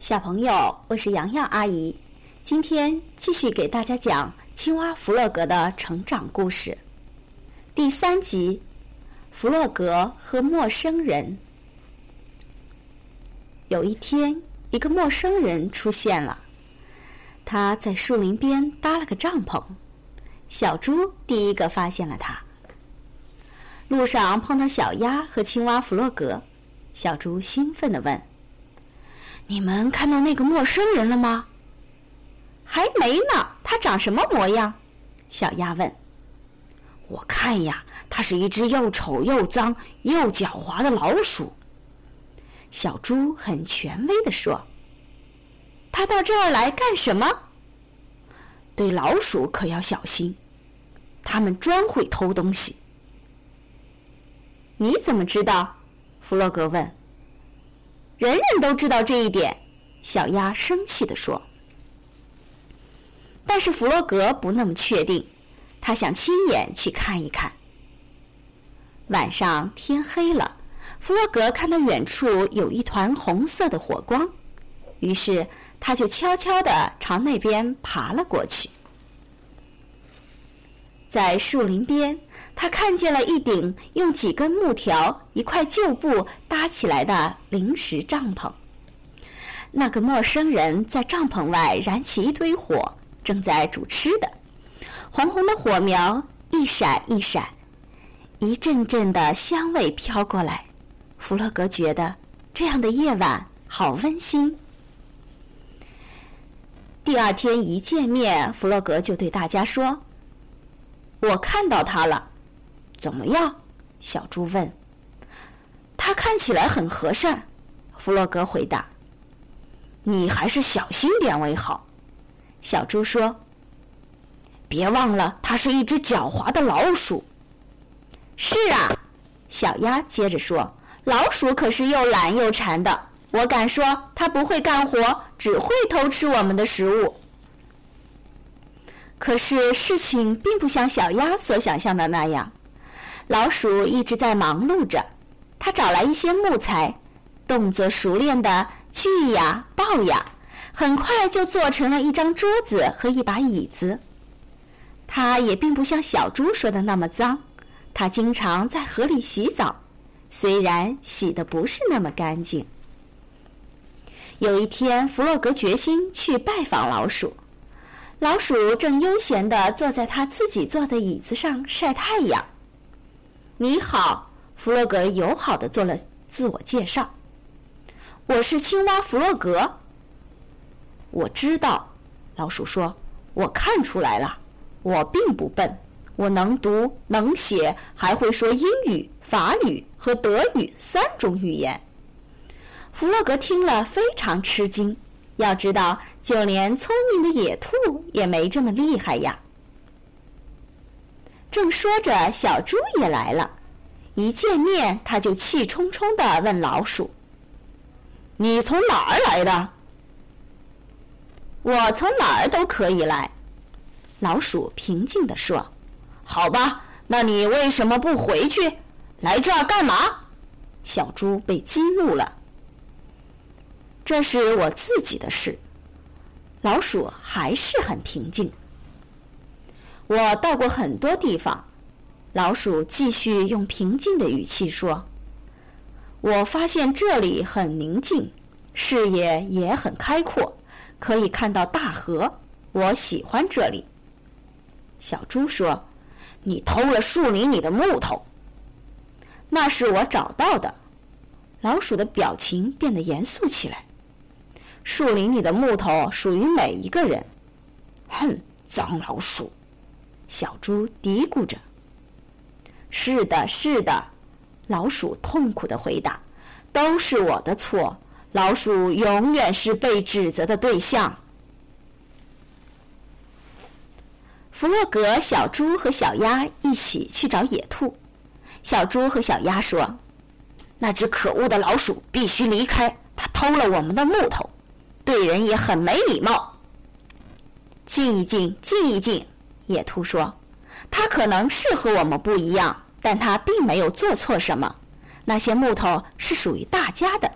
小朋友，我是洋洋阿姨，今天继续给大家讲青蛙弗洛格的成长故事。第三集，弗洛格和陌生人。有一天，一个陌生人出现了，他在树林边搭了个帐篷。小猪第一个发现了他。路上碰到小鸭和青蛙弗洛格，小猪兴奋地问。你们看到那个陌生人了吗？还没呢。他长什么模样？小鸭问。我看呀，他是一只又丑又脏又狡猾的老鼠。小猪很权威地说。他到这儿来干什么？对老鼠可要小心，他们专会偷东西。你怎么知道？弗洛格问。人人都知道这一点，小鸭生气地说。但是弗洛格不那么确定，他想亲眼去看一看。晚上天黑了，弗洛格看到远处有一团红色的火光，于是他就悄悄地朝那边爬了过去。在树林边，他看见了一顶用几根木条、一块旧布搭起来的临时帐篷。那个陌生人在帐篷外燃起一堆火，正在煮吃的。红红的火苗一闪一闪，一阵阵的香味飘过来。弗洛格觉得这样的夜晚好温馨。第二天一见面，弗洛格就对大家说。我看到他了，怎么样？小猪问。他看起来很和善，弗洛格回答。你还是小心点为好，小猪说。别忘了，它是一只狡猾的老鼠。是啊，小鸭接着说。老鼠可是又懒又馋的，我敢说，它不会干活，只会偷吃我们的食物。可是事情并不像小鸭所想象的那样，老鼠一直在忙碌着。它找来一些木材，动作熟练的锯呀、刨呀，很快就做成了一张桌子和一把椅子。它也并不像小猪说的那么脏，它经常在河里洗澡，虽然洗的不是那么干净。有一天，弗洛格决心去拜访老鼠。老鼠正悠闲地坐在他自己坐的椅子上晒太阳。你好，弗洛格友好地做了自我介绍。我是青蛙弗洛格。我知道，老鼠说，我看出来了，我并不笨，我能读能写，还会说英语、法语和德语三种语言。弗洛格听了非常吃惊。要知道，就连聪明的野兔也没这么厉害呀。正说着，小猪也来了。一见面，他就气冲冲地问老鼠：“你从哪儿来的？”“我从哪儿都可以来。”老鼠平静地说。“好吧，那你为什么不回去？来这儿干嘛？”小猪被激怒了。这是我自己的事。老鼠还是很平静。我到过很多地方。老鼠继续用平静的语气说：“我发现这里很宁静，视野也很开阔，可以看到大河。我喜欢这里。”小猪说：“你偷了树林里的木头。”那是我找到的。老鼠的表情变得严肃起来。树林里的木头属于每一个人。哼，脏老鼠！小猪嘀咕着。是的，是的，老鼠痛苦地回答：“都是我的错。老鼠永远是被指责的对象。”弗洛格、小猪和小鸭一起去找野兔。小猪和小鸭说：“那只可恶的老鼠必须离开，它偷了我们的木头。”对人也很没礼貌。静一静，静一静。野兔说：“他可能是和我们不一样，但他并没有做错什么。那些木头是属于大家的。”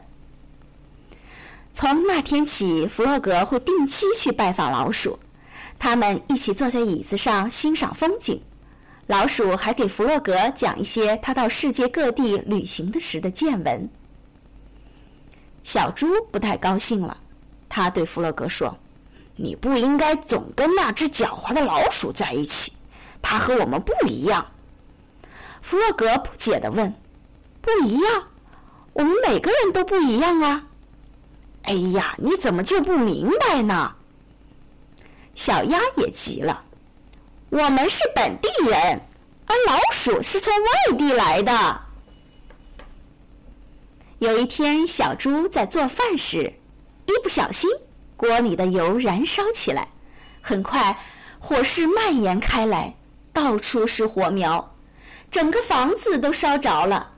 从那天起，弗洛格会定期去拜访老鼠，他们一起坐在椅子上欣赏风景。老鼠还给弗洛格讲一些他到世界各地旅行的时的见闻。小猪不太高兴了，他对弗洛格说：“你不应该总跟那只狡猾的老鼠在一起，它和我们不一样。”弗洛格不解地问：“不一样？我们每个人都不一样啊！”哎呀，你怎么就不明白呢？小鸭也急了。我们是本地人，而老鼠是从外地来的。有一天，小猪在做饭时，一不小心，锅里的油燃烧起来，很快火势蔓延开来，到处是火苗，整个房子都烧着了。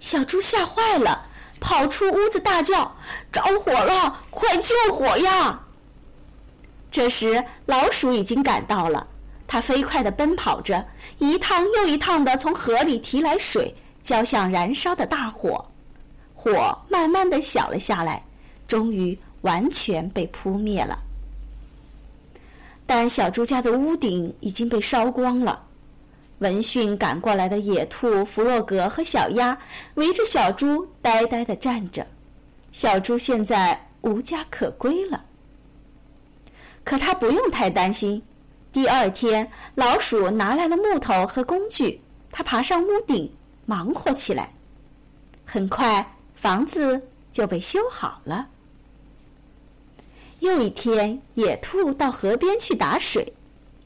小猪吓坏了。跑出屋子，大叫：“着火了！快救火呀！”这时，老鼠已经赶到了，它飞快地奔跑着，一趟又一趟地从河里提来水，浇向燃烧的大火。火慢慢地小了下来，终于完全被扑灭了。但小猪家的屋顶已经被烧光了。闻讯赶过来的野兔弗洛格和小鸭围着小猪呆呆地站着，小猪现在无家可归了。可他不用太担心，第二天老鼠拿来了木头和工具，他爬上屋顶忙活起来，很快房子就被修好了。又一天，野兔到河边去打水，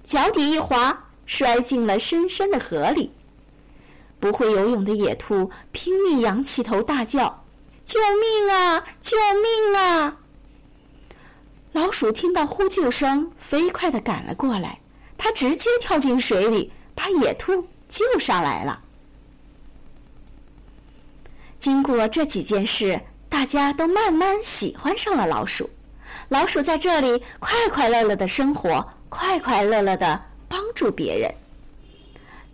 脚底一滑。摔进了深深的河里。不会游泳的野兔拼命仰起头大叫：“救命啊！救命啊！”老鼠听到呼救声，飞快地赶了过来。它直接跳进水里，把野兔救上来了。经过这几件事，大家都慢慢喜欢上了老鼠。老鼠在这里快快乐乐的生活，快快乐乐的。帮助别人，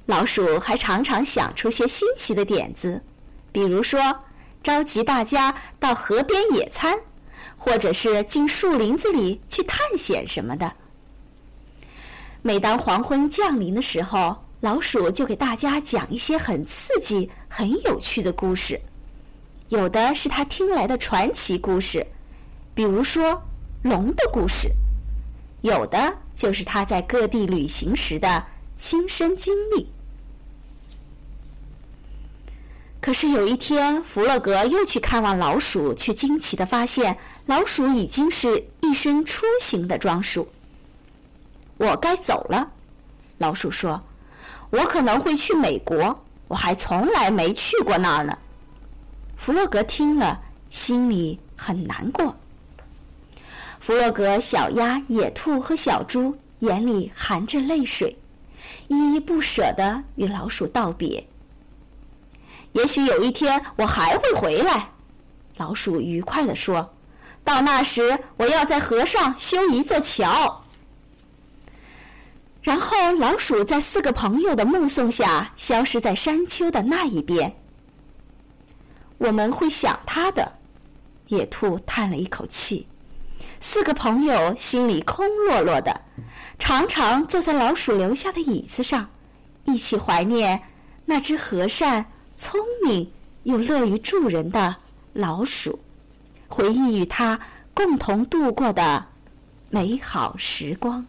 老鼠还常常想出些新奇的点子，比如说召集大家到河边野餐，或者是进树林子里去探险什么的。每当黄昏降临的时候，老鼠就给大家讲一些很刺激、很有趣的故事，有的是他听来的传奇故事，比如说龙的故事。有的就是他在各地旅行时的亲身经历。可是有一天，弗洛格又去看望老鼠，却惊奇的发现老鼠已经是一身出行的装束。我该走了，老鼠说：“我可能会去美国，我还从来没去过那儿呢。”弗洛格听了，心里很难过。弗洛格、小鸭、野兔和小猪眼里含着泪水，依依不舍地与老鼠道别。也许有一天我还会回来，老鼠愉快地说：“到那时，我要在河上修一座桥。”然后，老鼠在四个朋友的目送下消失在山丘的那一边。我们会想他的，野兔叹了一口气。四个朋友心里空落落的，常常坐在老鼠留下的椅子上，一起怀念那只和善、聪明又乐于助人的老鼠，回忆与它共同度过的美好时光。